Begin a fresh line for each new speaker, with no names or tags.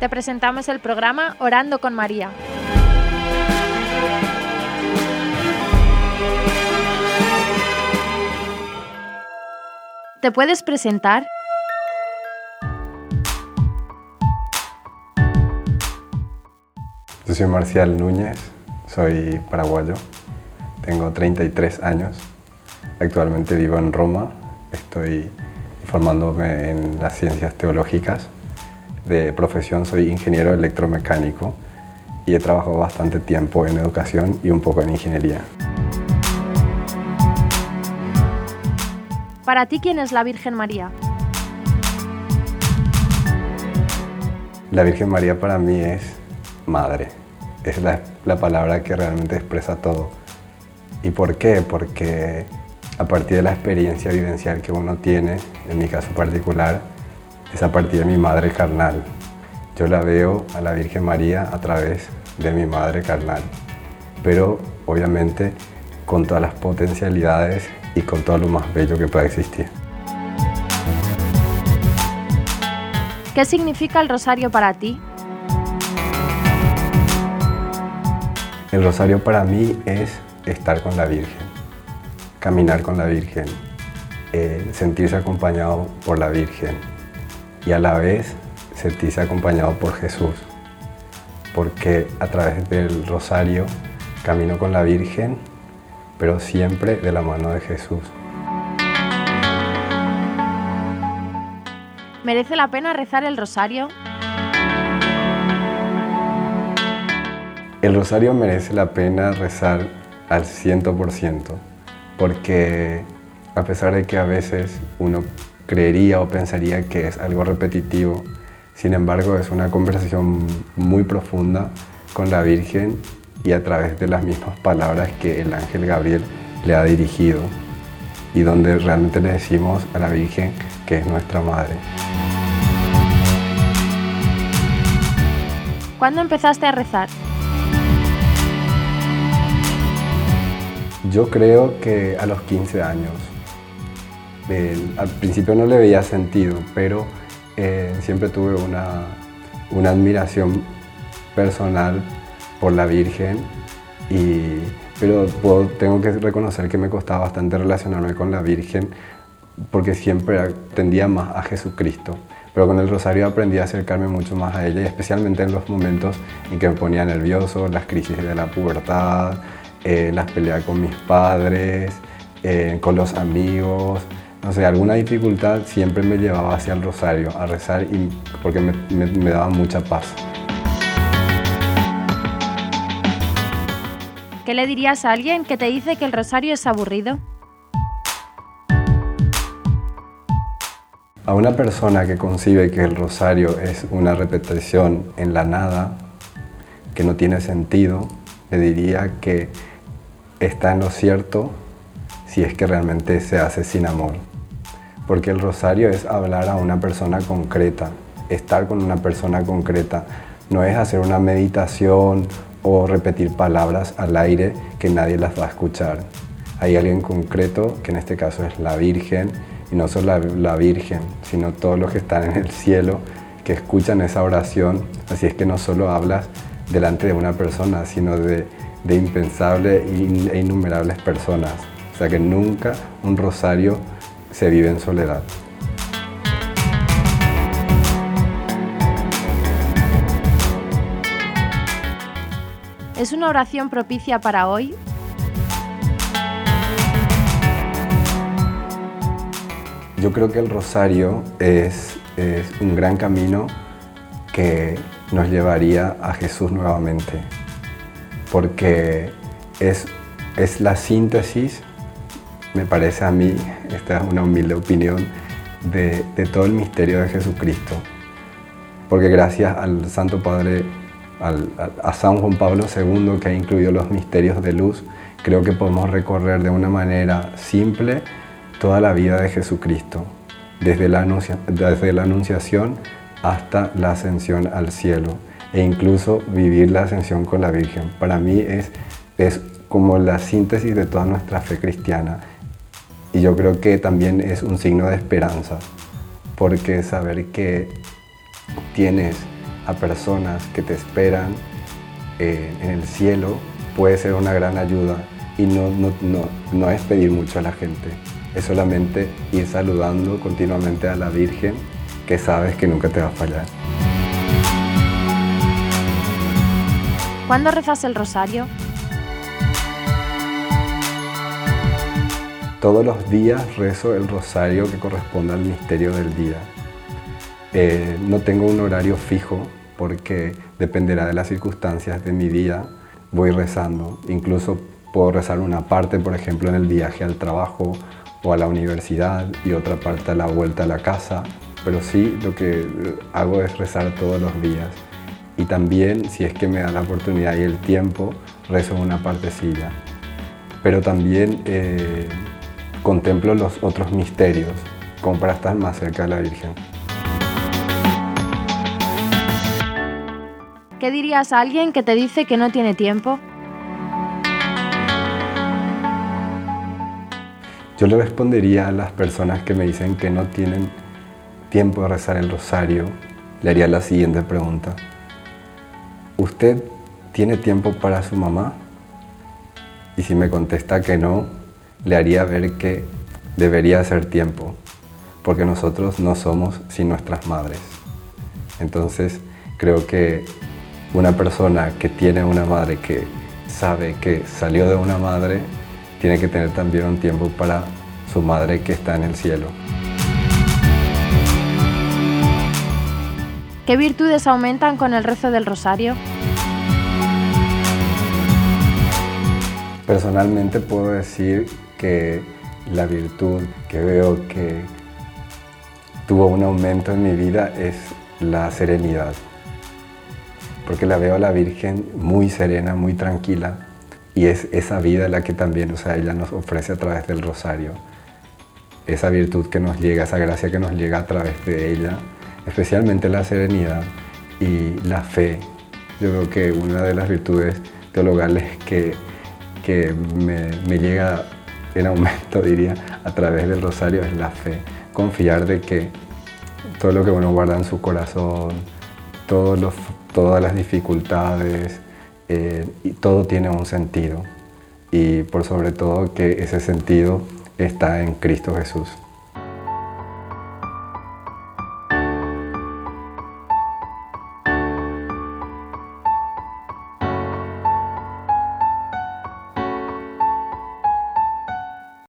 te presentamos el programa Orando con María. ¿Te puedes presentar?
Yo soy Marcial Núñez, soy paraguayo, tengo 33 años, actualmente vivo en Roma, estoy formándome en las ciencias teológicas. De profesión soy ingeniero electromecánico y he trabajado bastante tiempo en educación y un poco en ingeniería.
Para ti, ¿quién es la Virgen María?
La Virgen María para mí es madre es la, palabra que realmente expresa todo. ¿Y por qué? Porque a partir de la experiencia vivencial que uno tiene, en mi caso particular, es a partir de mi madre carnal. Yo la veo a la Virgen María a través de mi madre carnal, pero obviamente con todas las potencialidades y con todo lo más bello que pueda existir.
¿Qué significa el rosario para ti?
El rosario para mí es estar con la Virgen, caminar con la Virgen, eh, sentirse acompañado por la Virgen y a la vez sentirse acompañado por Jesús, porque a través del rosario camino con la Virgen, pero siempre de la mano de Jesús.
¿Merece la pena rezar el rosario?
El rosario merece la pena rezar al 100%, porque a pesar de que a veces uno creería o pensaría que es algo repetitivo, sin embargo es una conversación muy profunda con la Virgen y a través de las mismas palabras que el ángel Gabriel le ha dirigido y donde realmente le decimos a la Virgen que es nuestra madre.
¿Cuándo empezaste a rezar?
Yo creo que a los 15 años. Al principio no le veía sentido, pero eh, siempre tuve una, una, admiración personal por la Virgen, y, pero tengo que reconocer que me costaba bastante relacionarme con la Virgen porque siempre tendía más a Jesucristo. Pero con el rosario aprendí a acercarme mucho más a ella y especialmente en los momentos en que me ponía nervioso, las crisis de la pubertad, eh, las peleas con mis padres, eh, con los amigos, no sé, alguna dificultad siempre me llevaba hacia el rosario a rezar y, porque me, me daba mucha paz.
¿Qué le dirías a alguien que te dice que el rosario es aburrido?
A una persona que concibe que el rosario es una repetición en la nada, que no tiene sentido, le diría que está en lo cierto si es que realmente se hace sin amor. Porque el rosario es hablar a una persona concreta, estar con una persona concreta. No es hacer una meditación o repetir palabras al aire que nadie las va a escuchar. Hay alguien concreto, que en este caso es la Virgen, y no solo la, Virgen, sino todos los que están en el cielo, que escuchan esa oración. Así es que no solo hablas delante de una persona, sino de impensables e innumerables personas. O sea que nunca un rosario se vive en soledad.
¿Es una oración propicia para hoy?
Yo creo que el rosario es, es un gran camino que nos llevaría a Jesús nuevamente porque es, es la síntesis, me parece a mí, esta es una humilde opinión, de, todo el misterio de Jesucristo. Porque gracias al Santo Padre, a San Juan Pablo II, que ha incluido los misterios de luz, creo que podemos recorrer de una manera simple toda la vida de Jesucristo, desde la, desde la Anunciación hasta la ascensión al cielo e incluso vivir la ascensión con la Virgen. Para mí es, es como la síntesis de toda nuestra fe cristiana y yo creo que también es un signo de esperanza, porque saber que tienes a personas que te esperan eh, en el cielo puede ser una gran ayuda y no, no, es pedir mucho a la gente, es solamente ir saludando continuamente a la Virgen que sabes que nunca te va a fallar.
¿Cuándo rezas el rosario?
Todos los días rezo el rosario que corresponde al misterio del día. Eh, no tengo un horario fijo porque dependerá de las circunstancias de mi día. Voy rezando. Incluso puedo rezar una parte, por ejemplo, en el viaje al trabajo o a la universidad y otra parte a la vuelta a la casa. Pero sí, lo que hago es rezar todos los días. Y también, si es que me da la oportunidad y el tiempo, rezo una partecilla. Pero también eh, contemplo los otros misterios, como para estar más cerca de la Virgen.
¿Qué dirías a alguien que te dice que no tiene tiempo?
Yo le respondería a las personas que me dicen que no tienen tiempo de rezar el rosario, le haría la siguiente pregunta. ¿Usted tiene tiempo para su mamá? Y si me contesta que no, le haría ver que debería hacer tiempo, porque nosotros no somos sin nuestras madres. Entonces, creo que una persona que tiene una madre que sabe que salió de una madre, tiene que tener también un tiempo para su madre que está en el cielo.
¿Qué virtudes aumentan con el rezo del rosario?
Personalmente puedo decir que la virtud que veo que tuvo un aumento en mi vida es la serenidad. Porque la veo a la Virgen muy serena, muy tranquila. Y es esa vida la que también, o sea, ella nos ofrece a través del rosario. Esa virtud que nos llega, esa gracia que nos llega a través de ella, especialmente la serenidad y la fe. Yo creo que una de las virtudes teologales que, que me, me llega en aumento, diría, a través del rosario es la fe. Confiar de que todo lo que uno guarda en su corazón, todos todas las dificultades, eh, y todo tiene un sentido. Y por sobre todo que ese sentido está en Cristo Jesús.